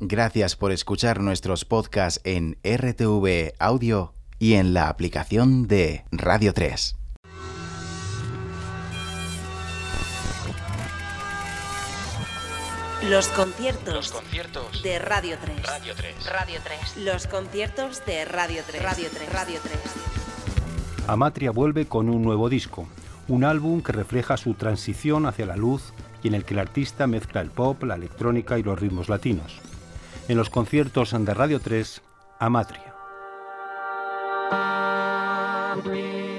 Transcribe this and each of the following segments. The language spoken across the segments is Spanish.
Gracias por escuchar nuestros podcasts en RTV Audio y en la aplicación de Radio 3. Los conciertos, Los conciertos de Radio 3. Radio 3. Radio 3. Los conciertos de Radio 3. Radio 3. Radio 3. Amatria vuelve con un nuevo disco, un álbum que refleja su transición hacia la luz y en el que el artista mezcla el pop, la electrónica y los ritmos latinos. En los conciertos de Radio 3, Amatria. Hoy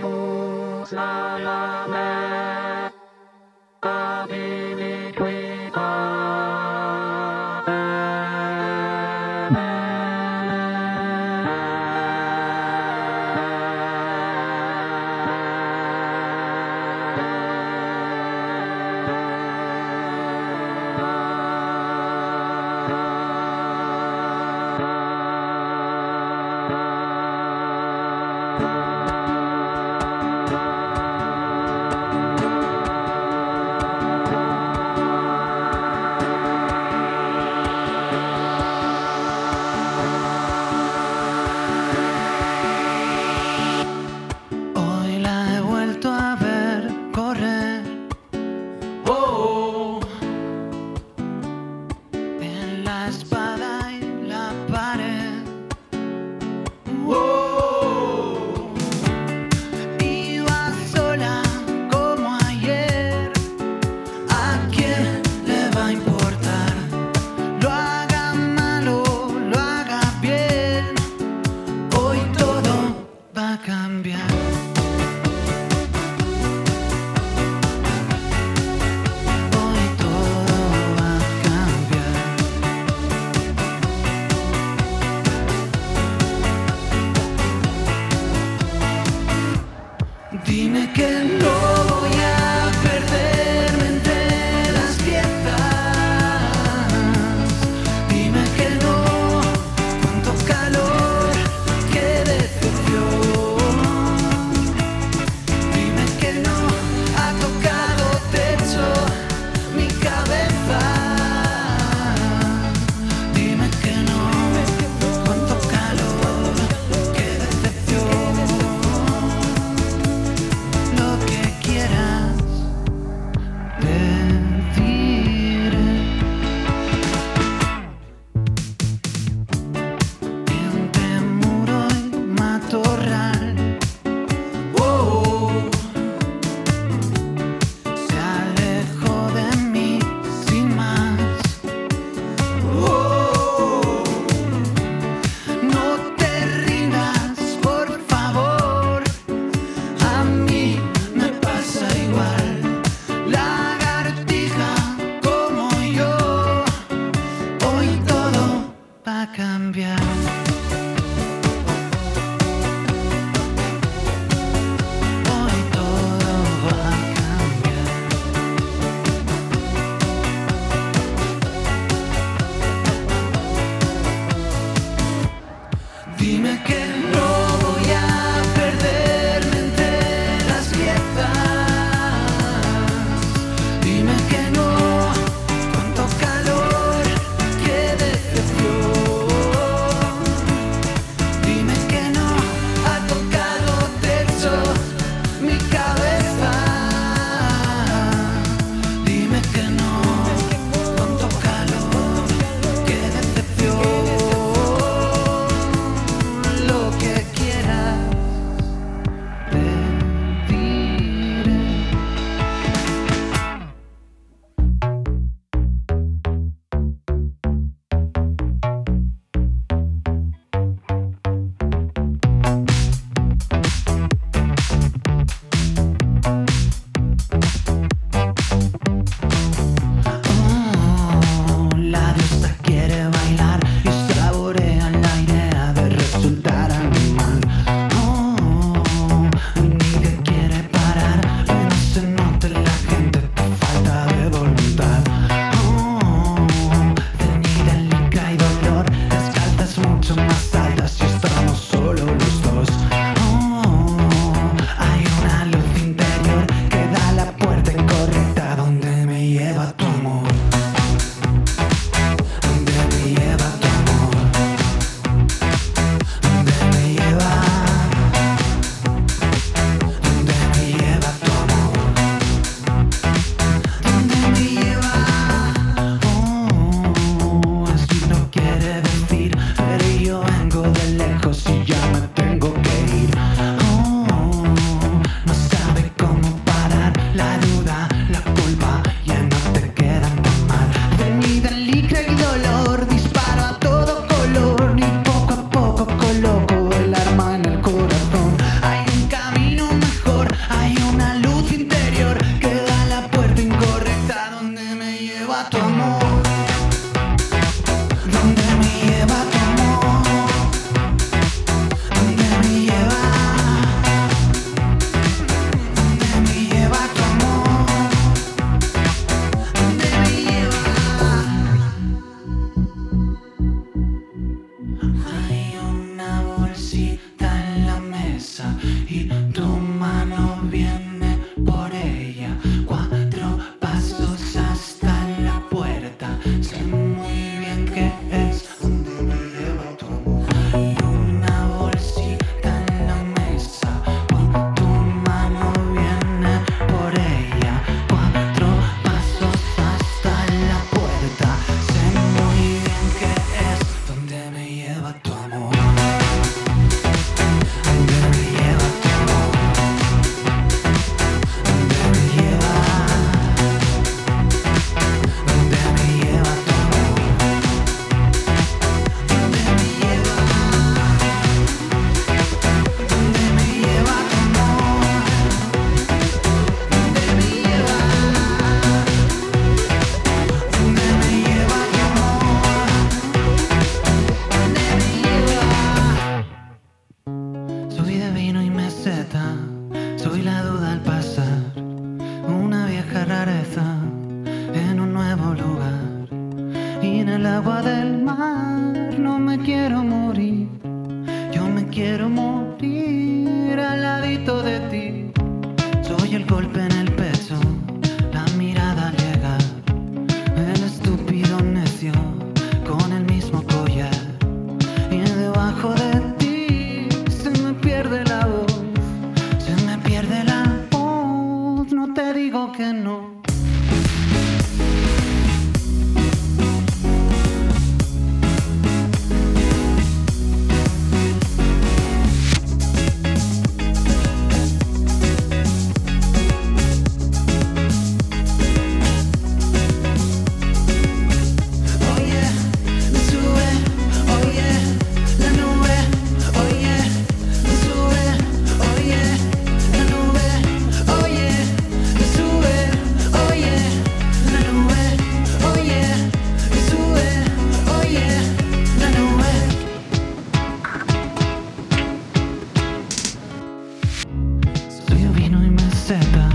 seca,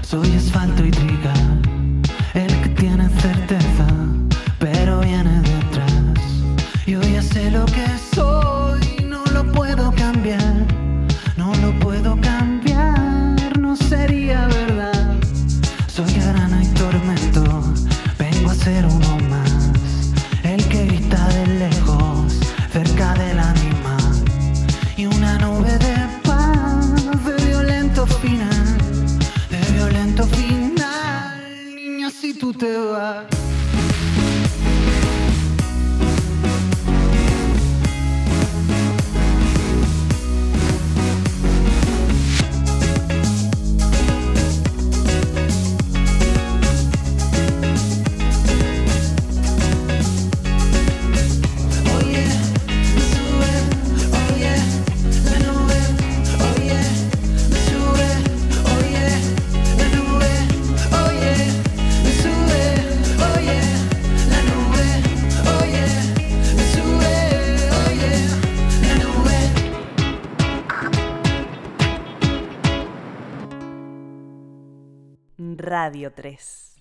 soy asfalto y triga. Radio 3.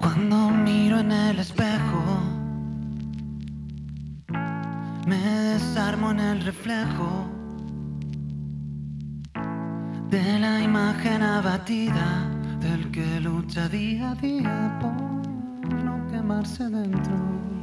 Cuando miro en el espejo, me desarmo en el reflejo de la imagen abatida del que lucha día a día por no quemarse dentro.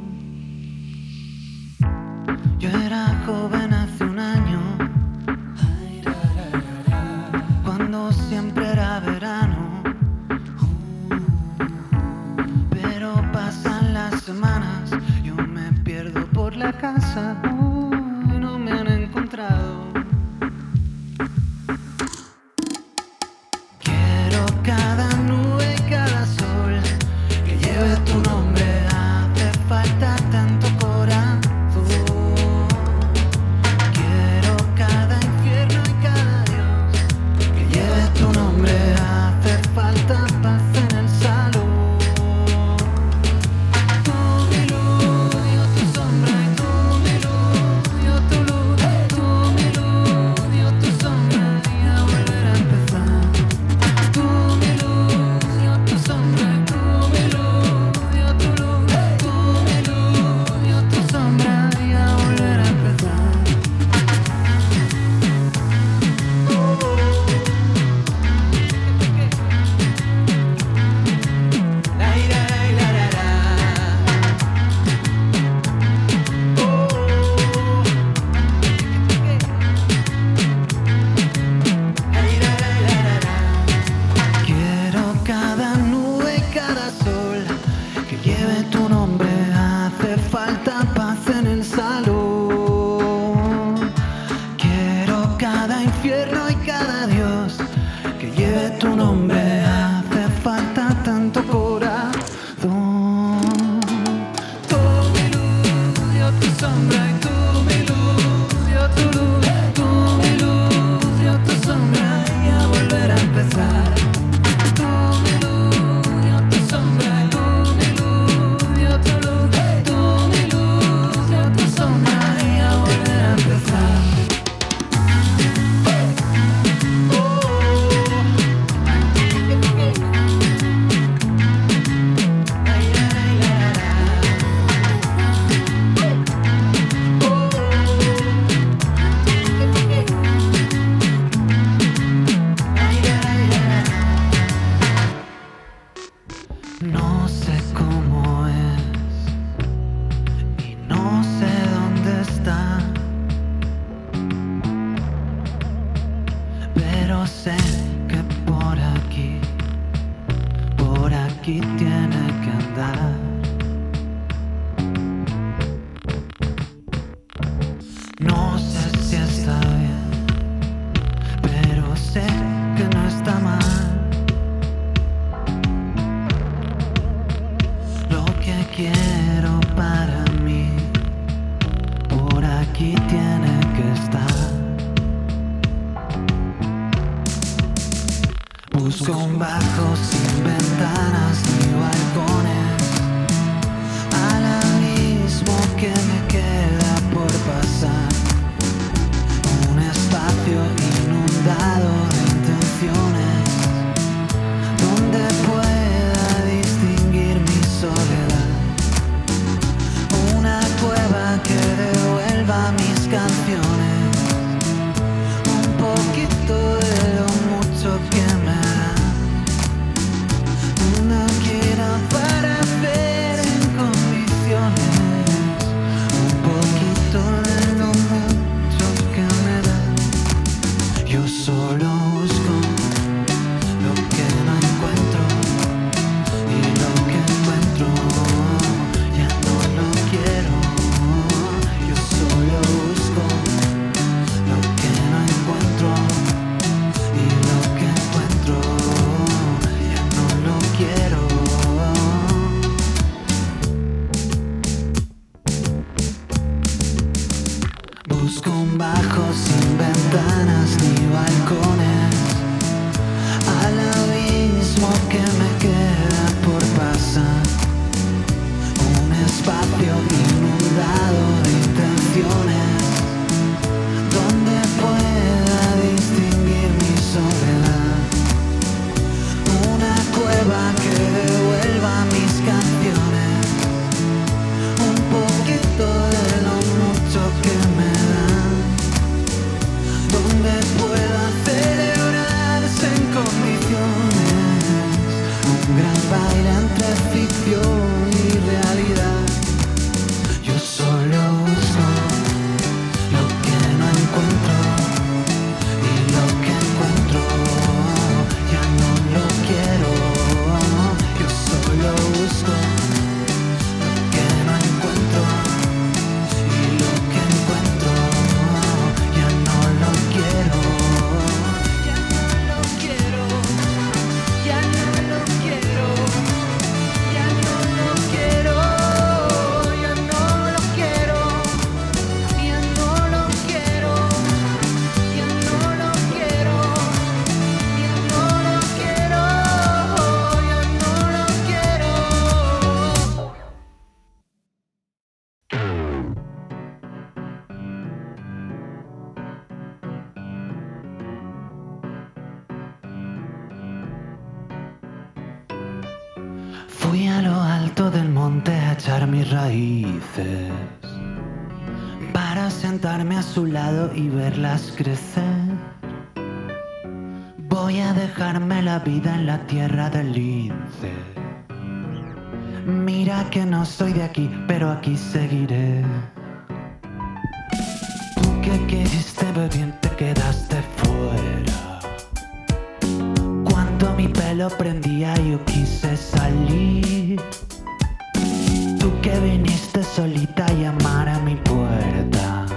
Para sentarme a su lado y verlas crecer. Voy a dejarme la vida en la tierra del lince. Mira que no soy de aquí, pero aquí seguiré. Tú que quisiste bien te quedaste fuera. Cuando mi pelo prendía yo quise salir. Que viniste solita a llamar a mi puerta.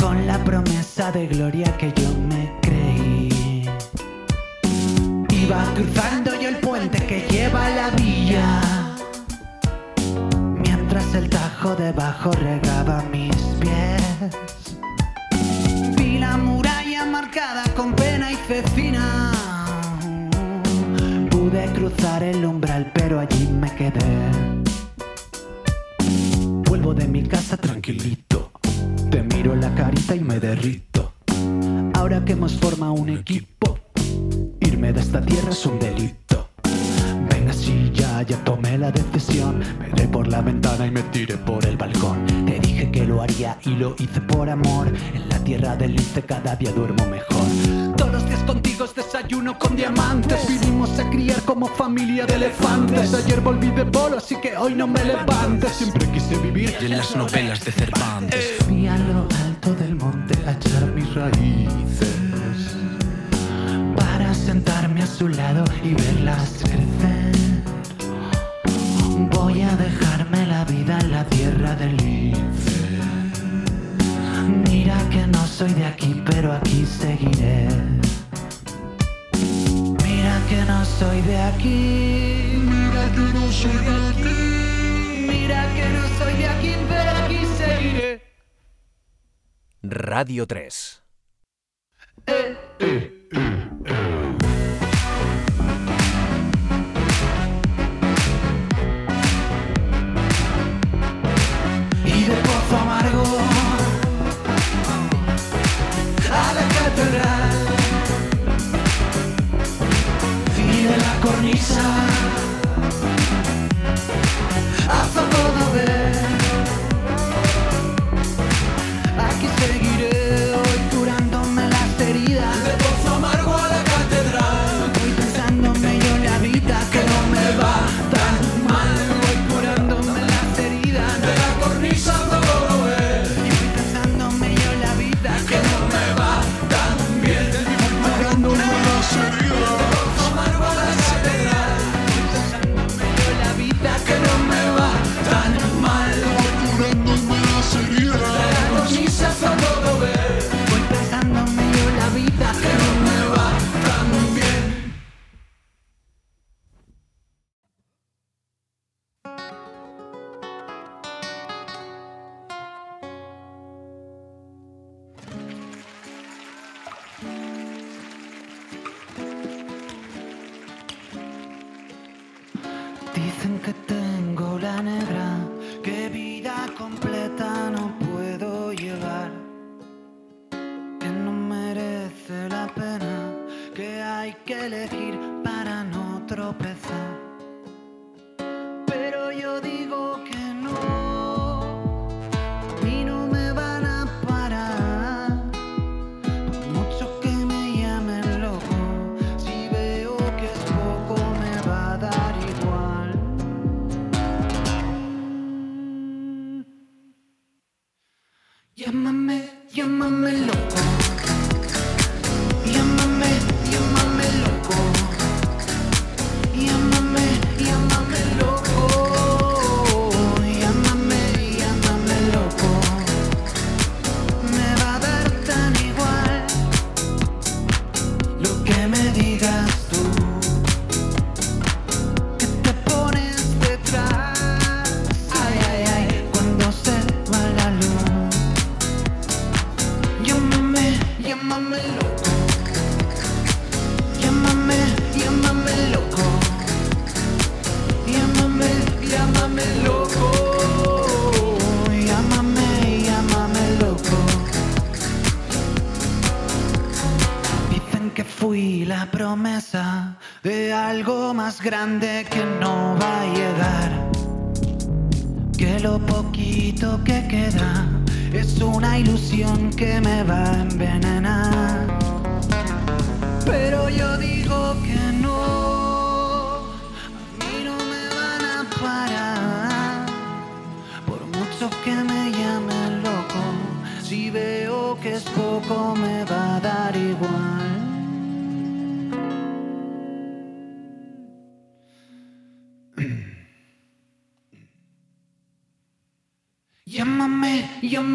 Con la promesa de gloria que yo me creí. Iba cruzando yo el puente que lleva a la villa. Mientras el tajo debajo regaba mis pies. Vi la muralla marcada con pena y cecina. Pude cruzar el umbral, pero allí me quedé. De mi casa tranquilito. Te miro la carita y me derrito. Ahora que hemos formado un equipo, irme de esta tierra es un delito. Venga, si ya, ya tomé la decisión. Miré por la ventana y me tiré por el balcón. Te dije que lo haría y lo hice por amor. En la tierra del lince cada día duermo mejor. Es desayuno con diamantes. Vinimos a criar como familia de elefantes. Ayer volví de polo, así que hoy no me levantes. Siempre quise vivir en las novelas de Cervantes. Fui a lo alto del monte a echar mis raíces para sentarme a su lado y verlas crecer. Voy a dejarme la vida en la tierra del. Mira que no soy de aquí, pero aquí seguiré. Que no soy de aquí. Mira que no soy de aquí. Mira que no soy de aquí, pero aquí seguiré. Radio 3. y கத்த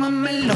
quémamelo.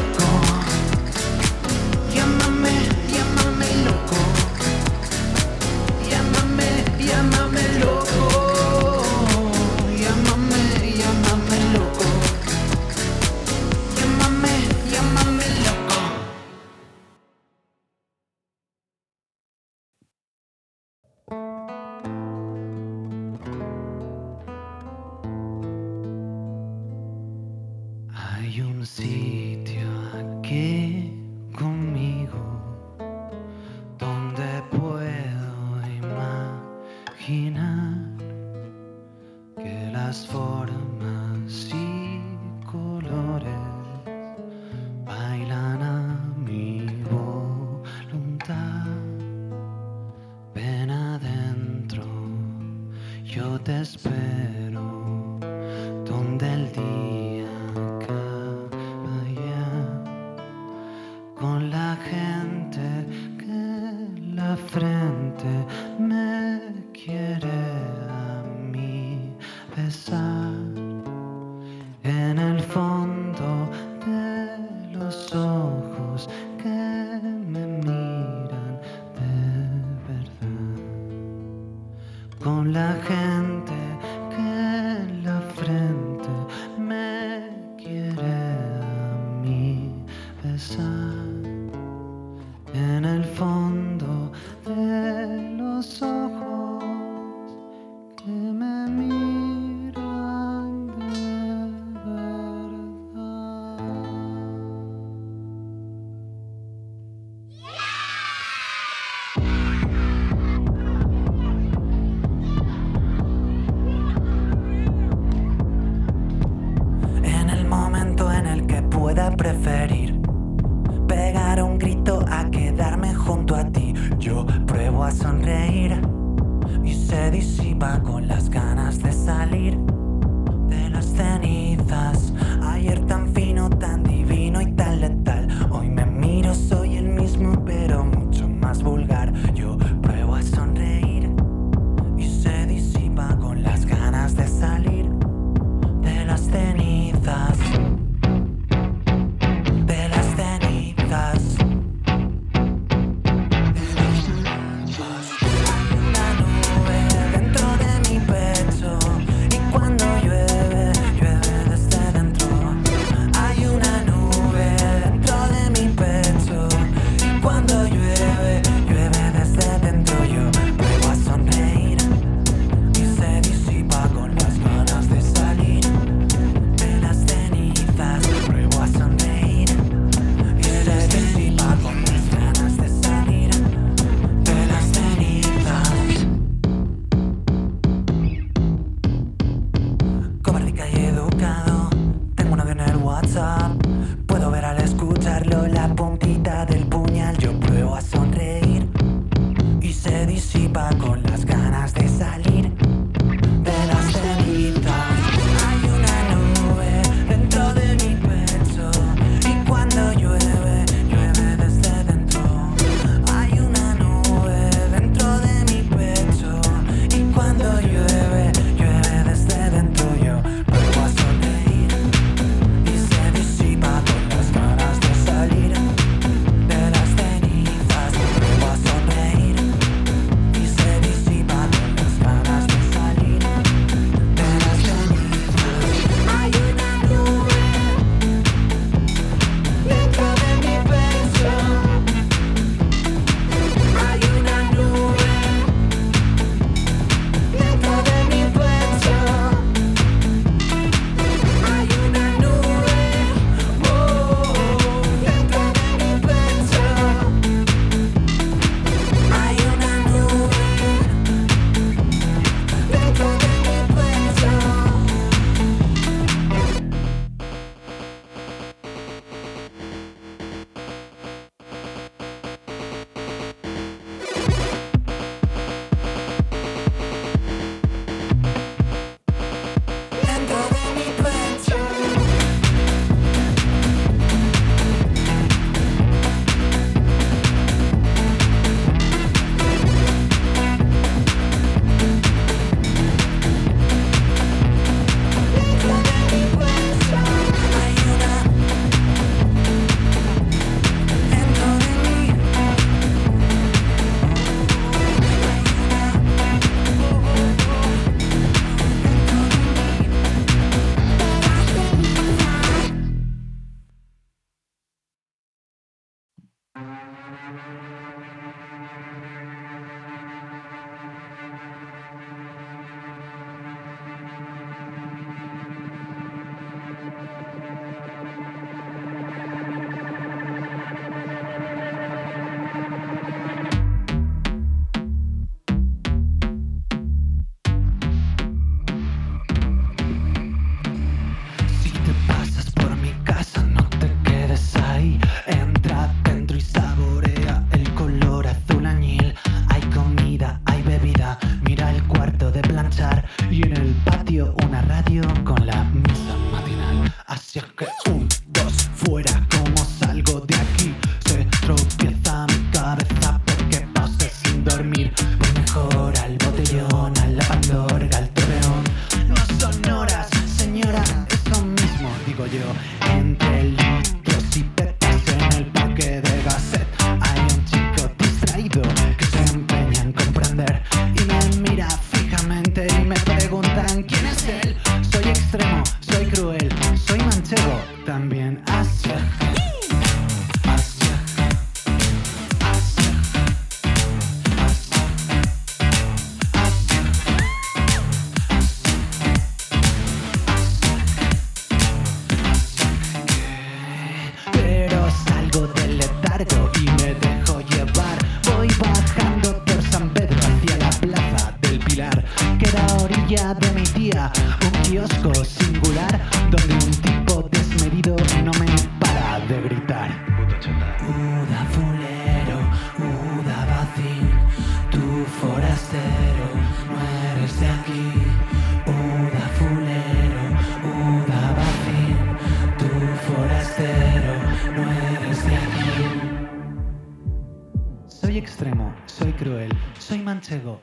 Soy extremo,